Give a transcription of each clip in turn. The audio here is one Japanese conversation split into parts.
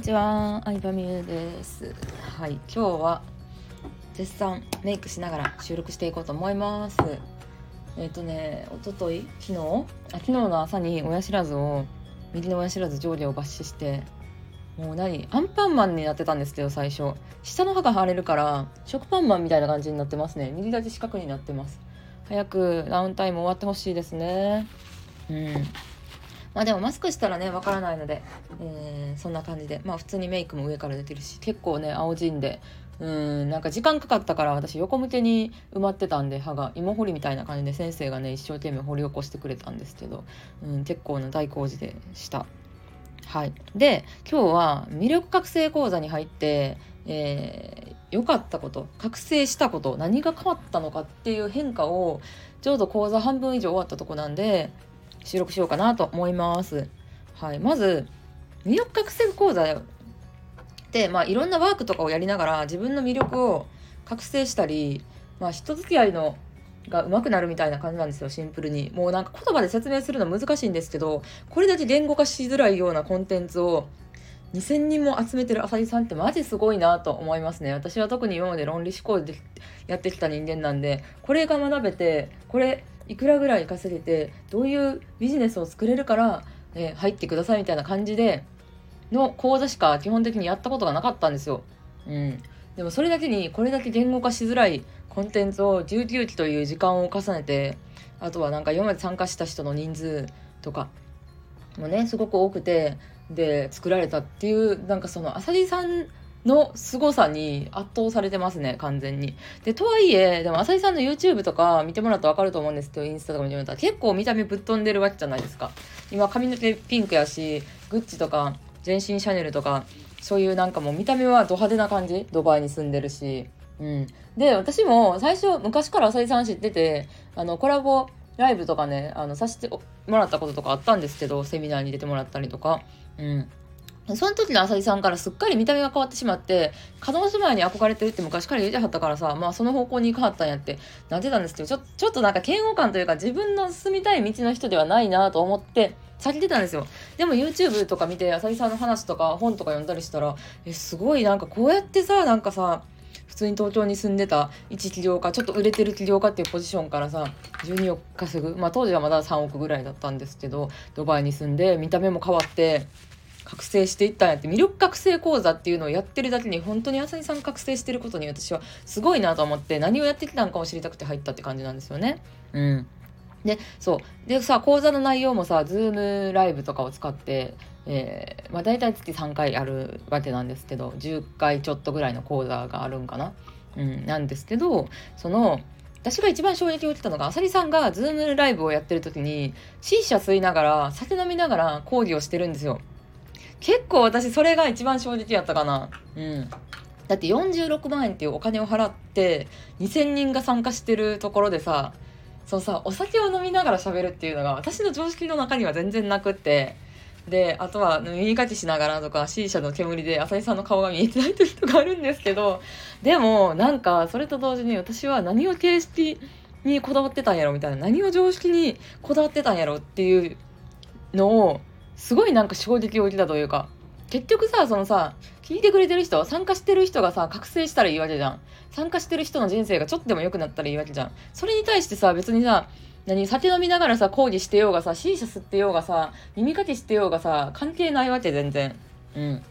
にちは、相葉美優です。はい、今日は絶賛メイクしながら収録していこうと思います。えっ、ー、とね、おととい、昨日？あ昨日の朝に親知らずを右の親知らず上下を抜歯してもう何？アンパンマンになってたんですけど最初。下の歯が腫れるから食パンマンみたいな感じになってますね。右立ち四角になってます。早くダウンタイム終わってほしいですね。うん。まあでもマスクしたらねわからないので、えー、そんな感じで。まあ普通にメイクも上から出てるし結構ね青じんで。うんなんか時間かかったから私横向けに埋まってたんで歯が芋掘りみたいな感じで先生がね一生懸命掘り起こしてくれたんですけど、うん、結構な大工事でした。はい、で今日は魅力覚醒講座に入って、えー、良かったこと覚醒したこと何が変わったのかっていう変化をちょうど講座半分以上終わったとこなんで収録しようかなと思います。はい、まず魅力覚醒講座で、まあ、いろんなワークとかをやりながら自分の魅力を覚醒したり、まあ、人付き合いのが上手くなるみたいな感じなんですよシンプルに。もうなんか言葉で説明するの難しいんですけどこれだけ言語化しづらいようなコンテンツを2000人も集めてる浅井さんってマジすごいなと思いますね。私は特に今まで論理思考でやってきた人間なんでこれが学べてこれいくらぐらい稼げてどういうビジネスを作れるから、えー、入ってくださいみたいな感じでの講座しか基本的にやったことがなかったんですよ。うん、でもそれだけにこれだけ言語化しづらいコンテンツを19期という時間を重ねてあとはなんか今まで参加した人の人数とかもねすごく多くてで作られたっていうなんかその浅利さんの凄さに圧倒されてますね、完全に。で、とはいえ、でも、浅井さんの YouTube とか見てもらうとわかると思うんですけど、インスタとか見てもらったら結構見た目ぶっ飛んでるわけじゃないですか。今、髪の毛ピンクやし、グッチとか、全身シャネルとか、そういうなんかもう見た目はド派手な感じ？ドバイに住んでるし。うん。で、私も最初、昔から浅井さん知ってて、あの、コラボライブとかね、あの、させてもらったこととかあったんですけど、セミナーに出てもらったりとか。うん。その時の浅井さんからすっかり見た目が変わってしまって、門松前に憧れてるって昔から言うてはったからさ、まあその方向に行かはったんやってなってたんですけど、ちょちょっとなんか嫌悪感というか自分の進みたい道の人ではないなと思って、避けてたんですよ。でも YouTube とか見て、浅井さんの話とか本とか読んだりしたら、え、すごいなんかこうやってさ、なんかさ、普通に東京に住んでた一起業家、ちょっと売れてる起業家っていうポジションからさ、12億稼ぐ。まあ当時はまだ3億ぐらいだったんですけど、ドバイに住んで、見た目も変わって、覚醒していったんやって魅力覚醒講座っていうのをやってるだけに本当に浅井さん覚醒してることに私はすごいなと思って何をやってきたのかを知りたくて入ったって感じなんですよね。うん。で、そう。でさ、講座の内容もさ、ズームライブとかを使って、えー、まあ大体月3回あるわけなんですけど、10回ちょっとぐらいの講座があるんかな。うん、なんですけど、その、私が一番衝撃を受けたのが、あさりさんがズームライブをやってる時に、シーシャ吸いながら、酒飲みながら講義をしてるんですよ。結構私それが一番正直やったかな。うん。だって46万円っていうお金を払って2000人が参加してるところでさ、そうさ、お酒を飲みながら喋るっていうのが私の常識の中には全然なくって、で、あとは耳かきしながらとか C 社の煙で浅井さんの顔が見えてない時とかあるんですけど、でもなんかそれと同時に私は何を形式にこだわってたんやろみたいな、何を常識にこだわってたんやろっていうのをすごいなんか衝撃を受けたというか、結局さ、そのさ、聞いてくれてる人、参加してる人がさ、覚醒したらいいわけじゃん。参加してる人の人生がちょっとでも良くなったらいいわけじゃん。それに対してさ、別にさ、何酒飲みながらさ、講義してようがさ、シーシャ吸ってようがさ、耳かきしてようがさ、関係ないわけ、全然。うん。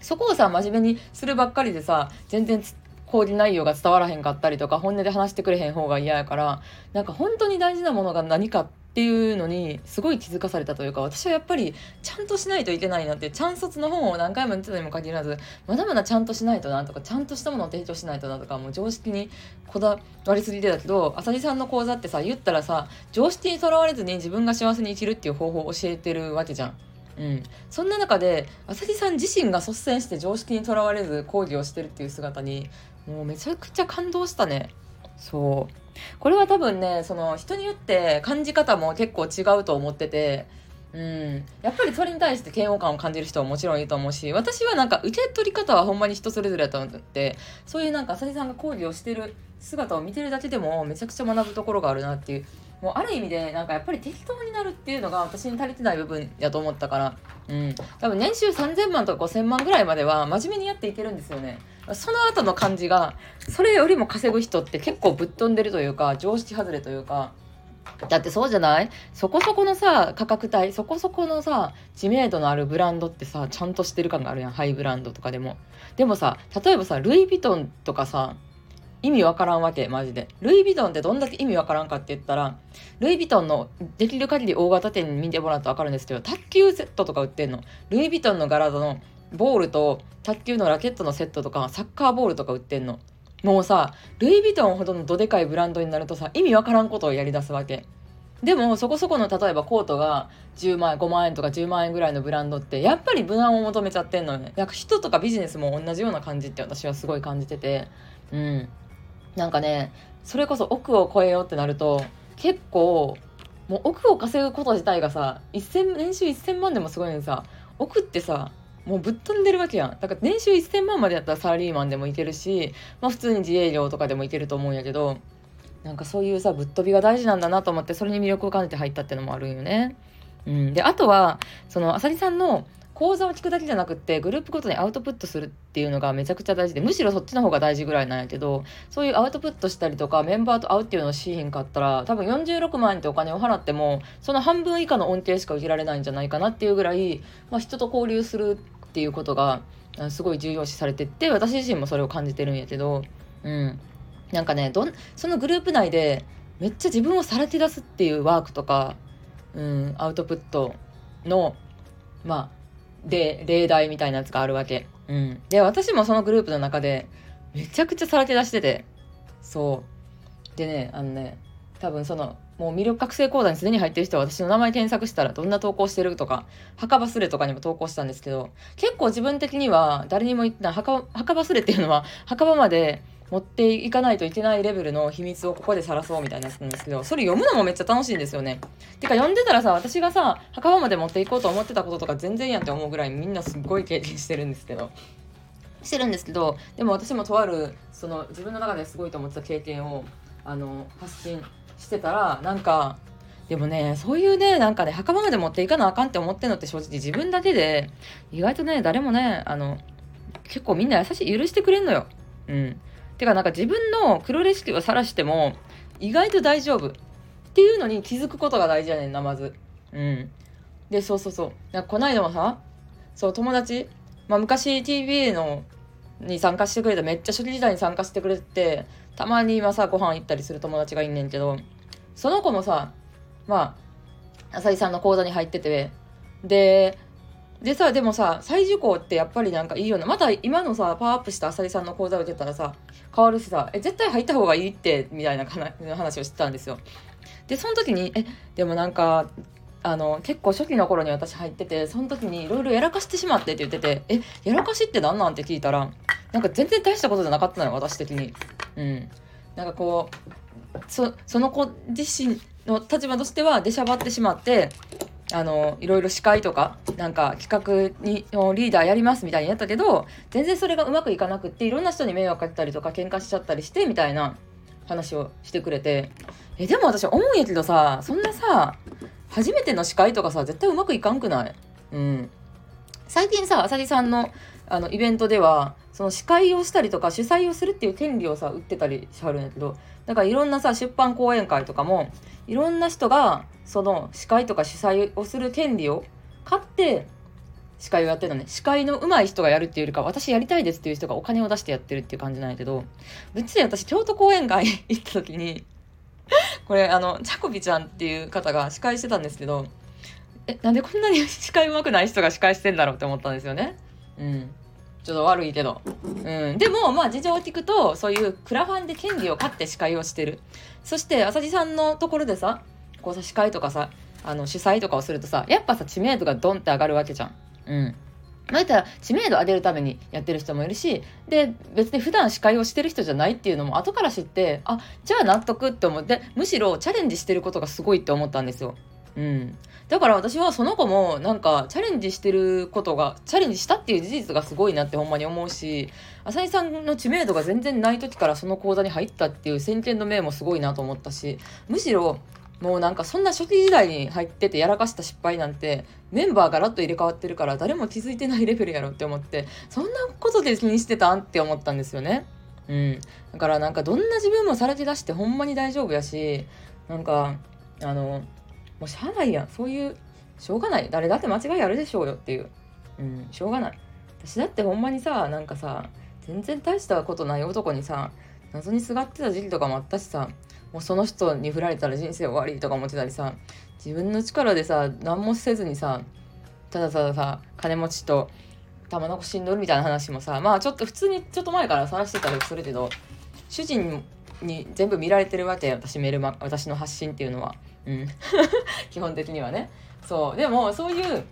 そこをさ、真面目にするばっかりでさ、全然講義内容が伝わらへんかったりとか、本音で話してくれへん方が嫌やから、なんか本当に大事なものが何かってっていうのにすごい気づかされたというか私はやっぱりちゃんとしないといけないなってチャン卒の本を何回も言ってたにも限らずまだまだちゃんとしないとなとかちゃんとしたものを提供しないとなとかもう常識にこだわりすぎてたけど浅利さんの講座ってさ言ったらさ常識にとらわれずに自分が幸せに生きるっていう方法を教えてるわけじゃん。うん、そんな中で浅利さん自身が率先して常識にとらわれず講義をしてるっていう姿にもうめちゃくちゃ感動したね。そう。これは多分ねその人によって感じ方も結構違うと思っててうん、やっぱりそれに対して嫌悪感を感じる人はもちろんいると思うし私はなんか受け取り方はほんまに人それぞれだと思ってそういうなんか浅利さんが講義をしてる姿を見てるだけでもめちゃくちゃ学ぶところがあるなっていうもうある意味でなんかやっぱり適当になるっていうのが私に足りてない部分やと思ったから。うん。多分年収3000万とか5000万ぐらいまでは真面目にやっていけるんですよね。その後の感じがそれよりも稼ぐ人って結構ぶっ飛んでるというか常識外れというか。だってそうじゃない？そこそこのさ価格帯そこそこのさ知名度のあるブランドってさちゃんとしてる感があるやん。ハイブランドとかでも。でもさ例えばさルイ・ヴィトンとかさ意味わからんわけマジで。ルイ・ヴィトンってどんだけ意味わからんかって言ったらルイ・ヴィトンのできる限り大型店に見てもらうと分かるんですけど卓球セットとか売ってんの。ルイ・ヴィトンの柄のボールと卓球のラケットのセットとかサッカーボールとか売ってんの。もうさルイ・ヴィトンほどのどでかいブランドになるとさ意味わからんことをやりだすわけ。でもそこそこの例えばコートが10万円5万円とか10万円ぐらいのブランドってやっぱり無難を求めちゃってんのね。なんか人とかビジネスも同じような感じって私はすごい感じてて。うん。なんかねそれこそ億を超えようってなると結構もう億を稼ぐこと自体がさ1000年収1000万でもすごいのにさ億ってさもうぶっ飛んでるわけやんだから年収1000万までやったらサラリーマンでもいけるし、まあ、普通に自営業とかでもいけると思うんやけどなんかそういうさぶっ飛びが大事なんだなと思ってそれに魅力を感じて入ったってのもあるよね。うん、であとはそのあさりさんの講座を聞くだけじゃなくてグループごとにアウトプットするっていうのがめちゃくちゃ大事でむしろそっちの方が大事ぐらいなんやけどそういうアウトプットしたりとかメンバーと会うっていうのをしひんかったら多分46万円ってお金を払ってもその半分以下の恩恵しか受けられないんじゃないかなっていうぐらい、まあ、人と交流するっていうことがすごい重要視されてって私自身もそれを感じてるんやけどうん。なんかねどんそのグループ内でめっちゃ自分をさらけ出すっていうワークとか、うん、アウトプットのまあで例題みたいなやつがあるわけ。うん、で私もそのグループの中でめちゃくちゃさらけ出してて。そう。でねあのね多分そのもう魅力覚醒講座にすでに入ってる人は私の名前検索したらどんな投稿してるとか墓場スレとかにも投稿したんですけど結構自分的には誰にも言ってない墓墓場スレっていうのは墓場まで持っていかないといけないレベルの秘密をここで晒そうみたいなやつなんですけど、それ読むのもめっちゃ楽しいんですよね。てか読んでたらさ、私がさ、墓場まで持っていこうと思ってたこととか全然やんって思うぐらいみんなすっごい経験してるんですけど。してるんですけど、でも私もとある、その自分の中ですごいと思ってた経験を、あの、発信してたら、なんか、でもね、そういうね、なんかね、墓場まで持っていかなあかんって思ってんのって正直自分だけで、意外とね、誰もね、あの、結構みんな優しい、許してくれんのよ。うん。てかなんか自分の黒レシピを晒しても意外と大丈夫。っていうのに気づくことが大事やねんなまず。うん。でそうそうそう。なんかこないだもさそう友達、まあ、昔 TV のに参加してくれためっちゃ初期時代に参加してくれてたまに今さご飯行ったりする友達がいんねんけどその子もさまあ浅井さんの講座に入っててででさでもさ再受講ってやっぱりなんかいいよなまた今のさパワーアップした浅井さんの講座を受けたらさ変わるしさえ絶対入った方がいいってみたいな話をしてたんですよ。でその時にえでもなんかあの結構初期の頃に私入っててその時にいろいろやらかしてしまってって言っててえやらかしって何なんて聞いたらなんか全然大したことじゃなかったのよ私的に。うん。なんかこうそその子自身の立場としては出しゃばってしまってあのいろいろ司会とかなんか企画にのリーダーやりますみたいにやったけど全然それがうまくいかなくっていろんな人に迷惑かけたりとか喧嘩しちゃったりしてみたいな話をしてくれて。えでも私思うんやけどさそんなさ初めての司会とかさ絶対うまくいかんくない？うん。最近さあさりさんのあのイベントではその司会をしたりとか主催をするっていう権利をさ売ってたりしはるんやけどだからいろんなさ出版講演会とかもいろんな人がその司会とか主催をする権利を買って司会をやってるのね。司会の上手い人がやるっていうよりか私やりたいですっていう人がお金を出してやってるっていう感じなんやけど別に私京都講演会行った時に これあのチャコビちゃんっていう方が司会してたんですけどえなんでこんなに司会上手くない人が司会してんだろうって思ったんですよね。うん。ちょっと悪いけど。うん。でも、まあ、事情を聞くと、そういうクラファンで権利を買って司会をしてる。そして、浅地さんのところでさ、こうさ司会とかさあの主催とかをするとさやっぱさ知名度がドンって上がるわけじゃん。うんまあ、言ったら知名度上げるためにやってる人もいるしで別に普段司会をしてる人じゃないっていうのも後から知ってあじゃあ納得って思ってむしろチャレンジしてることがすごいって思ったんですよ。うん、だから私はその子もなんかチャレンジしてることがチャレンジしたっていう事実がすごいなってほんまに思うし浅井さんの知名度が全然ない時からその講座に入ったっていう先見の明もすごいなと思ったしむしろもうなんかそんな初期時代に入っててやらかした失敗なんてメンバーがラッと入れ替わってるから誰も気づいてないレベルやろって思ってそんなことで気にしてたんって思ったんですよね。うん、だからなんかどんな自分もされて出してほんまに大丈夫やしなんかあのもうしゃあないやん。そういうしょうがない。誰だって間違いあるでしょうよっていう、うん、しょうがない。私だってほんまにさなんかさ全然大したことない男にさ謎にすがってた時期とかもあったしさもうその人に振られたら人生終わりとか思ってたりさ自分の力でさ何もせずにさただたださ金持ちと玉のこしんどるみたいな話もさまあちょっと普通にちょっと前から晒してたりするけど主人に全部見られてるわけ私メル、ま、私の発信っていうのは。うん。基本的にはね。そう。でもそういう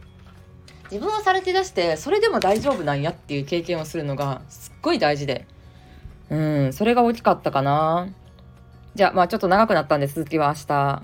自分をされて出してそれでも大丈夫なんやっていう経験をするのがすっごい大事で。うん。それが大きかったかな。じゃあまあちょっと長くなったんで続きは明日。